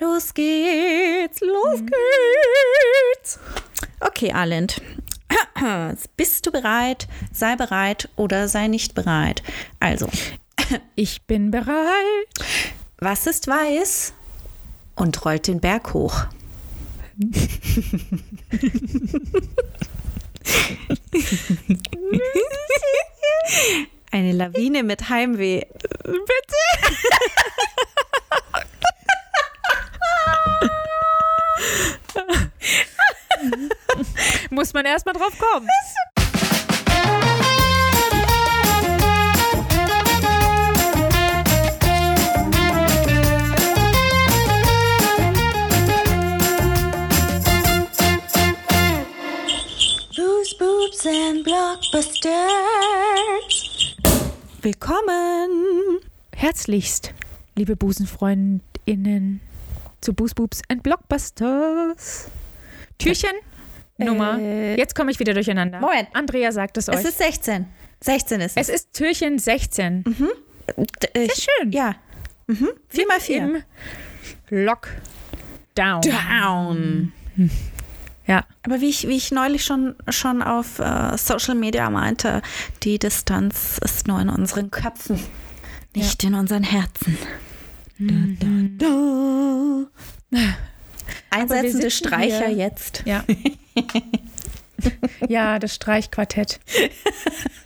Los geht's, los geht's. Okay, Arlind. Bist du bereit? Sei bereit oder sei nicht bereit. Also, Ich bin bereit. was ist weiß und rollt den Berg hoch? Eine Lawine mit Heimweh. Bitte? Muss man erstmal drauf kommen. Boobs and Blockbusters. Willkommen. Herzlichst, liebe BusenfreundInnen, zu Boos Boobs and Blockbusters. Türchen Nummer. Äh, Jetzt komme ich wieder durcheinander. Moment. Andrea sagt es euch. Es ist 16. 16 ist es. es ist Türchen 16. D- äh, Sehr schön. Ja. Mhm. 4 mal 4. Im Lockdown. Down. Ja. Aber wie ich, wie ich neulich schon, schon auf äh, Social Media meinte, die Distanz ist nur in unseren Köpfen, nicht in unseren Herzen. Mhm. Da, da, da. Einsetzende Streicher hier. jetzt. Ja. ja, das Streichquartett.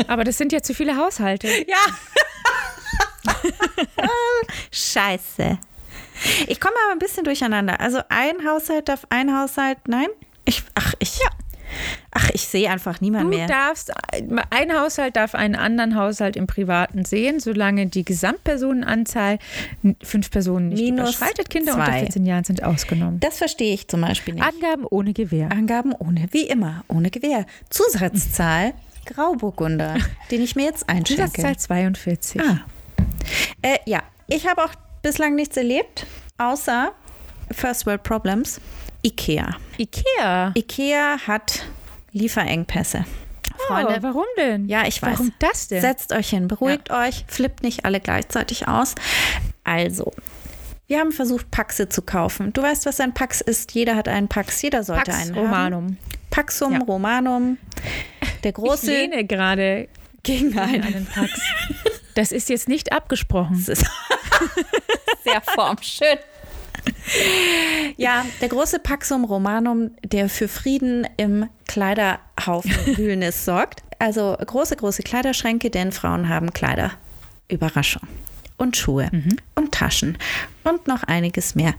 Aber das sind ja zu viele Haushalte. Ja. Scheiße. Ich komme aber ein bisschen durcheinander. Also ein Haushalt darf ein Haushalt, nein? Ich, ach, ich, ach, ich sehe einfach niemand Du mehr. darfst, ein Haushalt darf einen anderen Haushalt im Privaten sehen, solange die Gesamtpersonenanzahl fünf Personen nicht Minus überschreitet. Kinder unter zwei. 14 Jahren sind ausgenommen. Das verstehe ich zum Beispiel nicht. Angaben ohne Gewähr. Angaben ohne, wie immer, ohne Gewehr. Zusatzzahl Grauburgunder, den ich mir jetzt einschenke. Zusatzzahl 42. Ah. Äh, ja, ich habe auch bislang nichts erlebt, außer First World Problems. Ikea. Ikea. Ikea hat Lieferengpässe. Freunde, oh, warum denn? ja, ich weiß. Warum das denn? Setzt euch hin, beruhigt euch, flippt nicht alle gleichzeitig aus. Also, wir haben versucht, Paxe zu kaufen. Du weißt, was ein Pax ist. Jeder hat einen Pax, jeder sollte Pax einen haben. Romanum. Paxum Ja. Romanum. Der Ich große lehne gerade gegen gegen einen. einen Pax. Das ist jetzt nicht abgesprochen. Das ist sehr formschön. Ja, der große Paxum Romanum, der für Frieden im Kleiderhaufen Wühlnis sorgt. Also große, große Kleiderschränke, denn Frauen haben Kleider. Überraschung. Und Schuhe und Taschen und noch einiges mehr.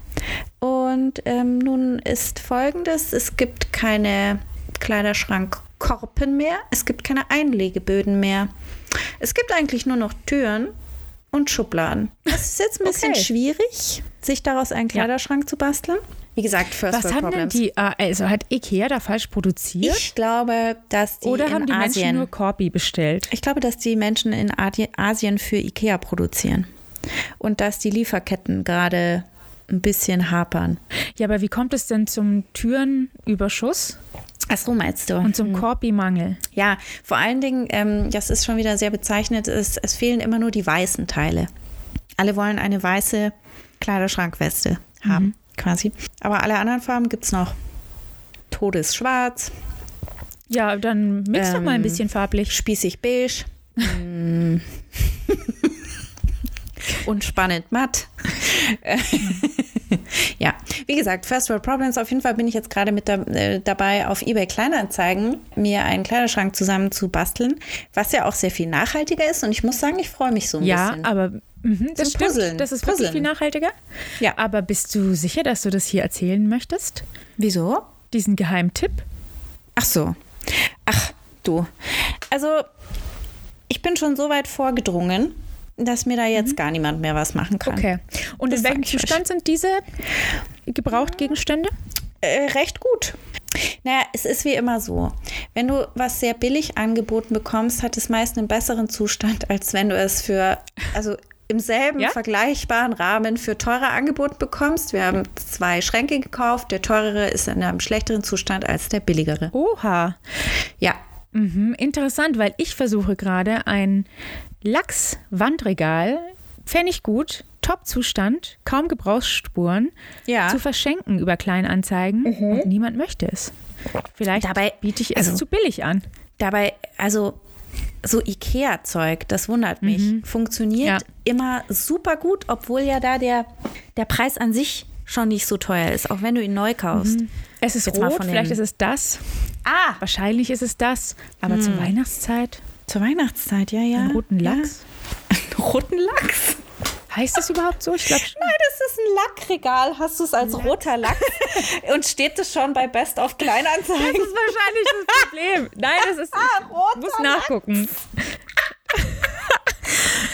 Und ähm, nun ist folgendes: Es gibt keine Kleiderschrankkorpen mehr, es gibt keine Einlegeböden mehr. Es gibt eigentlich nur noch Türen und Schubladen. Das ist jetzt ein bisschen Okay. schwierig, sich daraus einen Kleiderschrank zu basteln. Wie gesagt, First Was World haben denn Problems. die, äh, also hat Ikea da falsch produziert? Ich glaube, dass die Oder in haben die Menschen Asien, nur Corby bestellt? ich glaube, dass die Menschen in Asien für Ikea produzieren und dass die Lieferketten gerade ein bisschen hapern. Ja, aber wie kommt es denn zum Türenüberschuss Ach so, meinst du? und zum Corby-Mangel? Ja, vor allen Dingen, ähm, das ist schon wieder sehr bezeichnet, ist, es fehlen immer nur die weißen Teile. Alle wollen eine weiße Kleiderschrankweste haben, quasi. Aber alle anderen Farben gibt es noch. Todesschwarz, Ja, dann mix doch mal ein Ähm, bisschen farblich. spießig beige. Und spannend matt. ja, wie gesagt, First World Problems. Auf jeden Fall bin ich jetzt gerade mit da, äh, dabei, auf eBay Kleinanzeigen mir einen Kleiderschrank zusammen zu basteln, was ja auch sehr viel nachhaltiger ist. Und ich muss sagen, ich freue mich so ein Ja, bisschen. aber mhm, das stimmt. Puzzeln. Das ist wirklich Puzzeln. viel nachhaltiger. Ja. Aber bist du sicher, dass du das hier erzählen möchtest? Wieso? Diesen Geheimtipp? Ach so. Ach, du. Also, ich bin schon so weit vorgedrungen, dass mir da jetzt gar niemand mehr was machen kann. Okay. Und Das in welchem ich euch. Zustand sind diese Gebrauchtgegenstände? Äh, recht gut. Naja, es ist wie immer so. Wenn du was sehr billig angeboten bekommst, hat es meist einen besseren Zustand, als wenn du es für, also im selben Ja? vergleichbaren Rahmen für teurer angeboten bekommst. Wir haben zwei Schränke gekauft. Der teurere ist in einem schlechteren Zustand als der billigere. Oha. Ja. Mhm, interessant, weil ich versuche gerade ein Lachswandregal gut. Top-Zustand, kaum Gebrauchsspuren, Ja. zu verschenken über Kleinanzeigen und niemand möchte es. Vielleicht Dabei- biete ich es also- zu billig an. Dabei, also so Ikea-Zeug, das wundert mich, funktioniert Ja. immer super gut, obwohl ja da der, der Preis an sich schon nicht so teuer ist, auch wenn du ihn neu kaufst. Es ist Jetzt rot, vielleicht ist es das. Ah, Wahrscheinlich ist es das. Aber zur Weihnachtszeit zur Weihnachtszeit, ja, ja. einen roten ja. Lachs. Roten Lachs? Heißt das überhaupt so? Ich glaube schon. Nein, das ist ein Lackregal. Hast du es als roter Lack? Und steht es schon bei Best of Kleinanzeigen? Das ist wahrscheinlich das Problem. Nein, das ist. Ah, roter Ich muss nachgucken.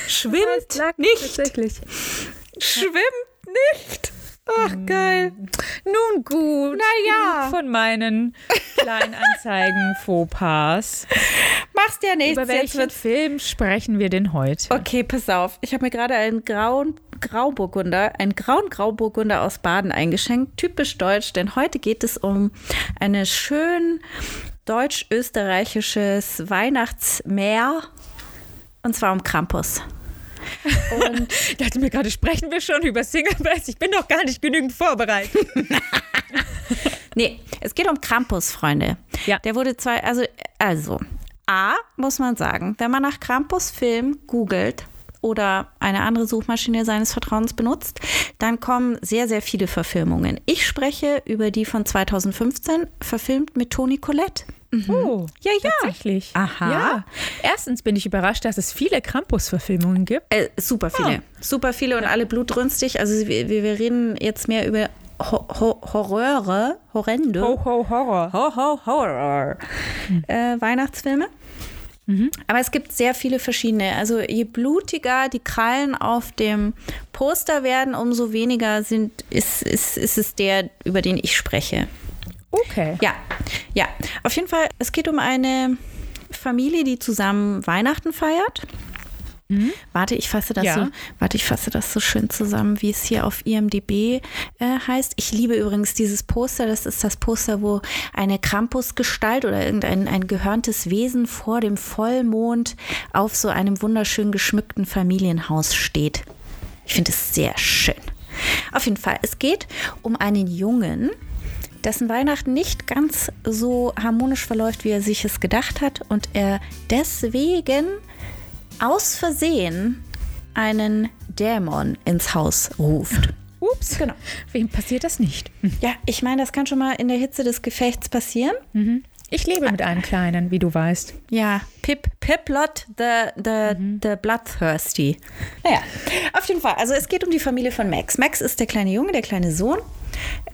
Schwimmt Lack, nicht. Tatsächlich. Schwimmt nicht. Ach, geil. Nun gut. Na ja. genug Von meinen Kleinanzeigen Fauxpas. Machst ja nichts. Über welchen wird's Film sprechen wir denn heute? Okay, pass auf. Ich habe mir gerade einen grauen Grauburgunder, einen grauen Grauburgunder aus Baden eingeschenkt. Typisch deutsch, denn heute geht es um eine schön deutsch-österreichisches Weihnachtsmeer. Und zwar um Krampus. Und Ich dachte mir gerade, sprechen wir schon über Single Bells? Ich bin doch gar nicht genügend vorbereitet. nee, es geht um Krampus, Freunde. Ja. Der wurde zwei, also, also, A, muss man sagen, wenn man nach Krampus-Film googelt oder eine andere Suchmaschine seines Vertrauens benutzt, dann kommen sehr, sehr viele Verfilmungen. Ich spreche über die von 2015, verfilmt mit Toni Collette. Oh, Ja, ja. tatsächlich. Aha. Ja. Erstens bin ich überrascht, dass es viele Krampus-Verfilmungen gibt. Äh, super viele. Super viele und alle blutrünstig. Also wir, wir reden jetzt mehr über Ho Ho Horrore, horrende. Ho, ho, Horror. Ho, ho, Horror. Äh, Weihnachtsfilme. Aber es gibt sehr viele verschiedene. Also je blutiger die Krallen auf dem Poster werden, umso weniger sind, ist, ist, ist es der, über den ich spreche. Okay. Ja, ja. Auf jeden Fall, es geht um eine Familie, die zusammen Weihnachten feiert. Warte, ich fasse das Ja. so, warte, ich fasse das so schön zusammen, wie es hier auf IMDb äh, heißt. Ich liebe übrigens dieses Poster. Das ist das Poster, wo eine Krampusgestalt oder irgendein ein gehörntes Wesen vor dem Vollmond auf so einem wunderschön geschmückten Familienhaus steht. Ich finde es sehr schön. Auf jeden Fall, es geht um einen Jungen, dessen Weihnachten nicht ganz so harmonisch verläuft, wie er sich es gedacht hat und er deswegen aus Versehen einen Dämon ins Haus ruft. Ups. Genau. Wem passiert das nicht? Ja, ich meine, das kann schon mal in der Hitze des Gefechts passieren. Ich lebe mit einem Kleinen, wie du weißt. Ja, Pip, Piplot, the, the, the Bloodthirsty. Naja, auf jeden Fall. Also es geht um die Familie von Max. Max ist der kleine Junge, der kleine Sohn.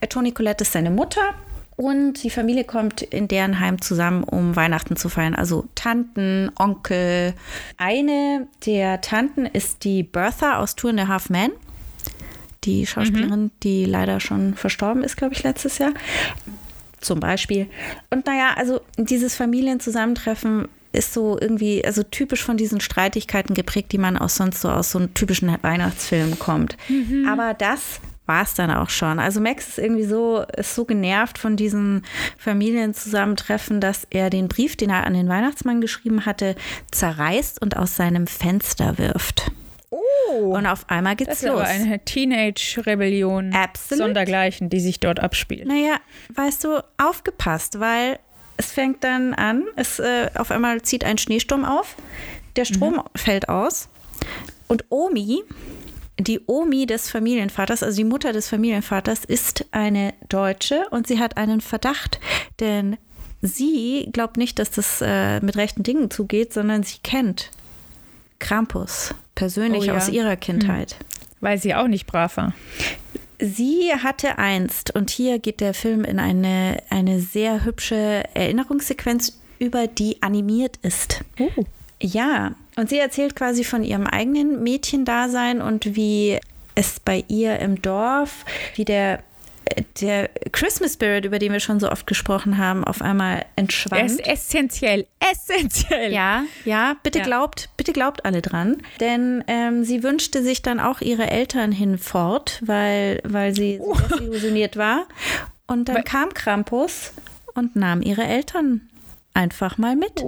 Äh, Toni Colette ist seine Mutter. Und die Familie kommt in deren Heim zusammen, um Weihnachten zu feiern. Also Tanten, Onkel. Eine der Tanten ist die Bertha aus Two and a Half Men. Die Schauspielerin, die leider schon verstorben ist, glaube ich, letztes Jahr zum Beispiel. Und naja, also dieses Familienzusammentreffen ist so irgendwie, also typisch von diesen Streitigkeiten geprägt, die man aus sonst so aus so einem typischen Weihnachtsfilm kommt. Aber das war es dann auch schon. Also Max ist irgendwie so, ist so genervt von diesen Familienzusammentreffen, dass er den Brief, den er an den Weihnachtsmann geschrieben hatte, zerreißt und aus seinem Fenster wirft. Oh. Und auf einmal geht's Das ist los. aber eine Teenage-Rebellion sondergleichen, die sich dort abspielt. Naja, weißt du, aufgepasst, weil es fängt dann an, es äh, auf einmal zieht ein Schneesturm auf, der Strom fällt aus und Omi, die Omi des Familienvaters, also die Mutter des Familienvaters, ist eine Deutsche und sie hat einen Verdacht, denn sie glaubt nicht, dass das äh, mit rechten Dingen zugeht, sondern sie kennt Krampus persönlich Oh ja. aus ihrer Kindheit. Weil sie auch nicht brav war. Sie hatte einst, und hier geht der Film in eine, eine sehr hübsche Erinnerungssequenz über, die animiert ist. Oh. Ja, und sie erzählt quasi von ihrem eigenen Mädchendasein und wie es bei ihr im Dorf, wie der, der Christmas Spirit, über den wir schon so oft gesprochen haben, auf einmal Er entschwand. ist essentiell, essentiell. Ja, ja, bitte Ja. glaubt, bitte glaubt alle dran. Denn ähm, sie wünschte sich dann auch ihre Eltern hinfort, weil, weil sie so desillusioniert war. Und dann Weil- kam Krampus und nahm ihre Eltern einfach mal mit.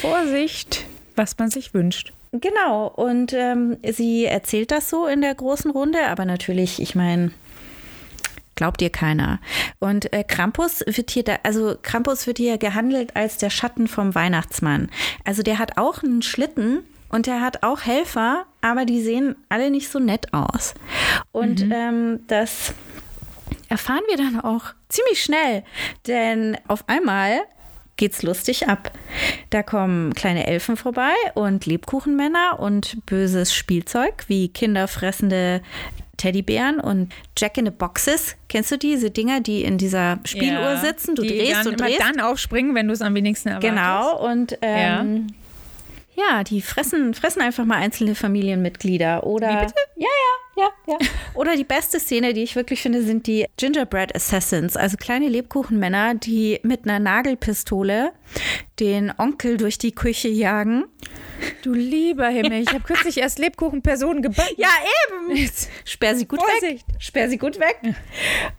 Vorsicht, was man sich wünscht. Genau, und ähm, sie erzählt das so in der großen Runde, aber natürlich, ich meine, glaubt ihr keiner. Und äh, Krampus wird hier, da, also Krampus wird hier gehandelt als der Schatten vom Weihnachtsmann. Also der hat auch einen Schlitten und der hat auch Helfer, aber die sehen alle nicht so nett aus. Und mhm. ähm, das erfahren wir dann auch ziemlich schnell, denn auf einmal geht's lustig ab. Da kommen kleine Elfen vorbei und Lebkuchenmänner und böses Spielzeug wie kinderfressende Teddybären und Jack in the Boxes. Kennst du diese Dinger, die in dieser Spieluhr ja, sitzen? Du drehst und drehst. dann aufspringen, wenn du es am wenigsten erwartest. Genau. Und ähm, ja. Ja, die fressen, fressen einfach mal einzelne Familienmitglieder. Oder, Wie bitte? Ja, ja, ja, ja. Oder die beste Szene, die ich wirklich finde, sind die Gingerbread Assassins, also kleine Lebkuchenmänner, die mit einer Nagelpistole den Onkel durch die Küche jagen. Du lieber Himmel, ich habe kürzlich erst Lebkuchenpersonen gebacken. Ja, eben. Jetzt sperr sie gut Vorsicht. weg. Sperr sie gut weg.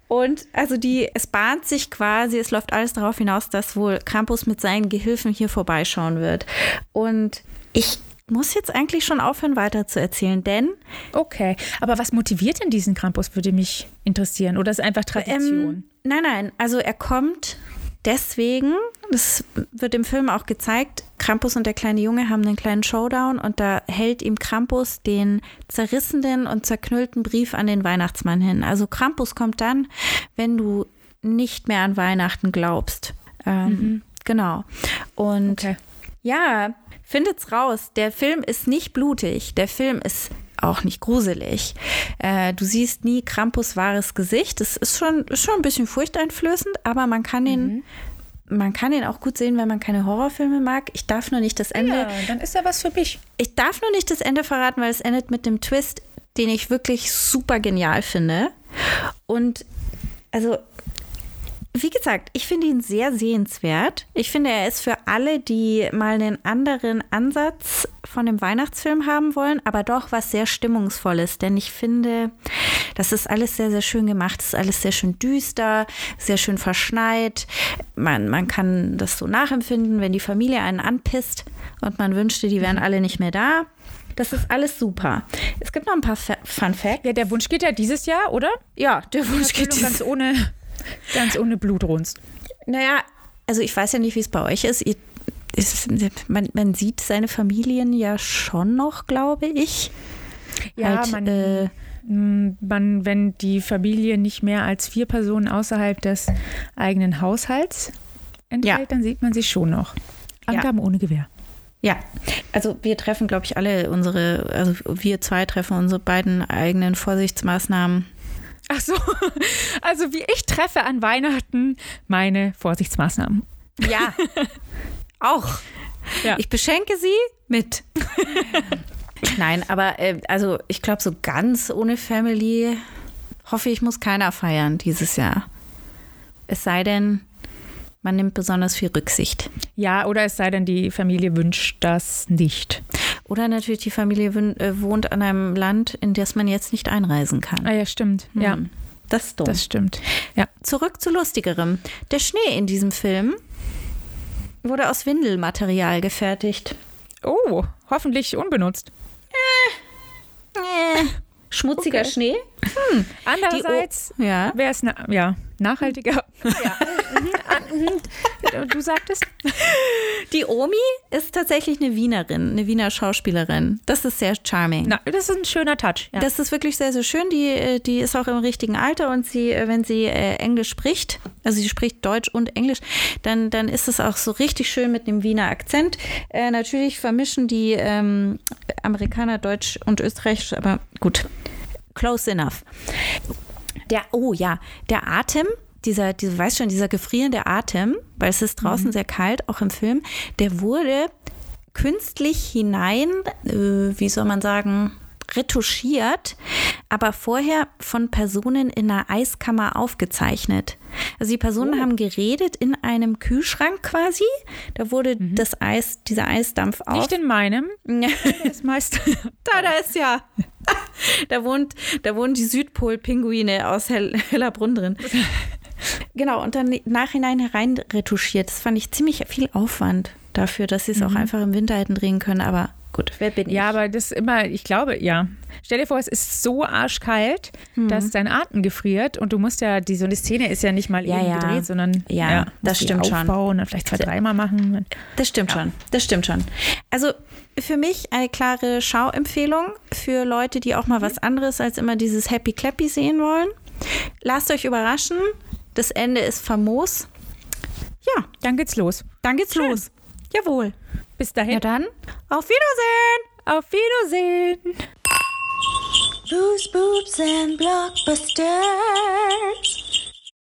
Und also die, es bahnt sich quasi, es läuft alles darauf hinaus, dass wohl Krampus mit seinen Gehilfen hier vorbeischauen wird. Und ich muss jetzt eigentlich schon aufhören, weiter zu erzählen, denn. Okay, aber was motiviert denn diesen Krampus, würde mich interessieren. Oder ist es einfach Tradition? Ähm, nein, nein, also er kommt deswegen, das wird im Film auch gezeigt, Krampus und der kleine Junge haben einen kleinen Showdown und da hält ihm Krampus den zerrissenen und zerknüllten Brief an den Weihnachtsmann hin. Also Krampus kommt dann, wenn du nicht mehr an Weihnachten glaubst. Ähm, mhm. Genau. Und okay. ja, findet's raus. Der Film ist nicht blutig. Der Film ist auch nicht gruselig. Äh, du siehst nie Krampus wahres Gesicht. Das ist schon, ist schon ein bisschen furchteinflößend, aber man kann ihn. Mhm. Man kann ihn auch gut sehen, wenn man keine Horrorfilme mag. Ich darf nur nicht das Ende. Ja, dann ist er was für mich. Ich darf nur nicht das Ende verraten, weil es endet mit dem Twist, den ich wirklich super genial finde. Und also wie gesagt, ich finde ihn sehr sehenswert. Ich finde, er ist für alle, die mal einen anderen Ansatz von dem Weihnachtsfilm haben wollen, aber doch was sehr Stimmungsvolles. Denn ich finde, das ist alles sehr, sehr schön gemacht. Es ist alles sehr schön düster, sehr schön verschneit. Man, man kann das so nachempfinden, wenn die Familie einen anpisst und man wünschte, die wären alle nicht mehr da. Das ist alles super. Es gibt noch ein paar Fun Facts. Ja, der Wunsch geht ja dieses Jahr, oder? Ja, der Wunsch geht ganz ohne Ganz ohne Blutrunst. Naja, also ich weiß ja nicht, wie es bei euch ist. Ihr, ist man, man, sieht seine Familien ja schon noch, glaube ich. Ja, halt, man, äh, man, wenn die Familie nicht mehr als vier Personen außerhalb des eigenen Haushalts enthält, ja. dann sieht man sie schon noch. Angaben ja. ohne Gewehr. Ja, also wir treffen, glaube ich, alle unsere, also wir zwei treffen unsere beiden eigenen Vorsichtsmaßnahmen Ach so, also wie ich treffe an Weihnachten meine Vorsichtsmaßnahmen. Ja, auch. Ja. Ich beschenke sie mit. Nein, aber äh, also ich glaube, so ganz ohne Family hoffe ich, muss keiner feiern dieses Jahr. Es sei denn, man nimmt besonders viel Rücksicht. Ja, oder es sei denn, die Familie wünscht das nicht. Oder natürlich die Familie äh, wohnt an einem Land, in das man jetzt nicht einreisen kann. Ah ja, stimmt. Hm. Ja. Das ist dumm. Das stimmt. Ja. Zurück zu lustigerem. Der Schnee in diesem Film wurde aus Windelmaterial gefertigt. Oh, hoffentlich unbenutzt. Äh, äh, schmutziger okay. Schnee. Hm. Andererseits ja. wäre es na ja, nachhaltiger. Ja. Mhm. Du sagtest? Die Omi ist tatsächlich eine Wienerin, eine Wiener Schauspielerin. Das ist sehr charming. Na, das ist ein schöner Touch. Ja. Das ist wirklich sehr, sehr schön. Die, äh, die ist auch im richtigen Alter und sie, äh, wenn sie äh, Englisch spricht, also sie spricht Deutsch und Englisch, dann, dann ist es auch so richtig schön mit einem Wiener Akzent. Äh, natürlich vermischen die ähm, Amerikaner Deutsch und Österreichisch, aber gut, close enough. Der, oh ja, der Atem, dieser, dieser, weißt schon, dieser gefrierende Atem, weil es ist draußen mhm. sehr kalt, auch im Film, der wurde künstlich hinein, äh, wie soll man sagen, retuschiert, aber vorher von Personen in einer Eiskammer aufgezeichnet. Also die Personen oh. haben geredet in einem Kühlschrank quasi. Da wurde mhm. das Eis, dieser Eisdampf auf. Nicht in meinem. das meist. da, da ist ja. da wohnt, da wohnen die Südpol-Pinguine aus Hell Hellerbrunn drin. Genau, und dann nachhinein hereinretuschiert. Das fand ich ziemlich viel Aufwand dafür, dass sie es mhm. auch einfach im Winter hätten drehen können, aber gut, wer bin ich? Ja, aber das ist immer, ich glaube, ja. Stell dir vor, es ist so arschkalt, hm. dass dein Atem gefriert und du musst ja, die, so eine Szene ist ja nicht mal ja, eben ja. gedreht, sondern ja, ja das stimmt aufbauen schon. und vielleicht zwei, dreimal machen. Das stimmt schon, das stimmt schon. Also für mich eine klare Schauempfehlung für Leute, die auch mal mhm. was anderes als immer dieses Happy Clappy sehen wollen. Lasst euch überraschen. Das Ende ist famos. Ja, dann geht's los. Dann geht's Schön. los. Jawohl. Bis dahin. Ja dann, auf Wiedersehen. Auf Wiedersehen. Booze, boobs and blockbusters.